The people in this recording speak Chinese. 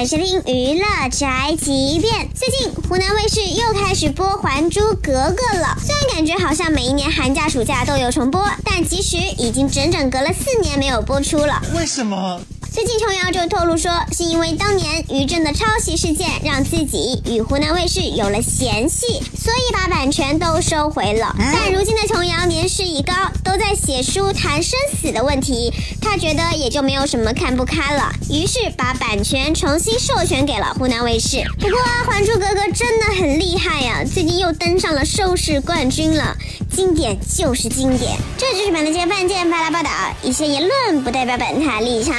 欢迎收听娱乐宅急便。最近湖南卫视又开始播《还珠格格》了，虽然感觉好像每一年寒假暑假都有重播，但其实已经整整隔了四年没有播出了。为什么？最近琼瑶就透露说，是因为当年于正的抄袭事件，让自己与湖南卫视有了嫌隙，所以把版权都收回了。但如今的琼瑶年事已高，都在写书谈生死的问题，她觉得也就没有什么看不开了，于是把版权重新授权给了湖南卫视。不过啊，《还珠格格》真的很厉害呀，最近又登上了收视冠军了，经典就是经典。这就是本台的饭店发来报道，一些言论不代表本台立场。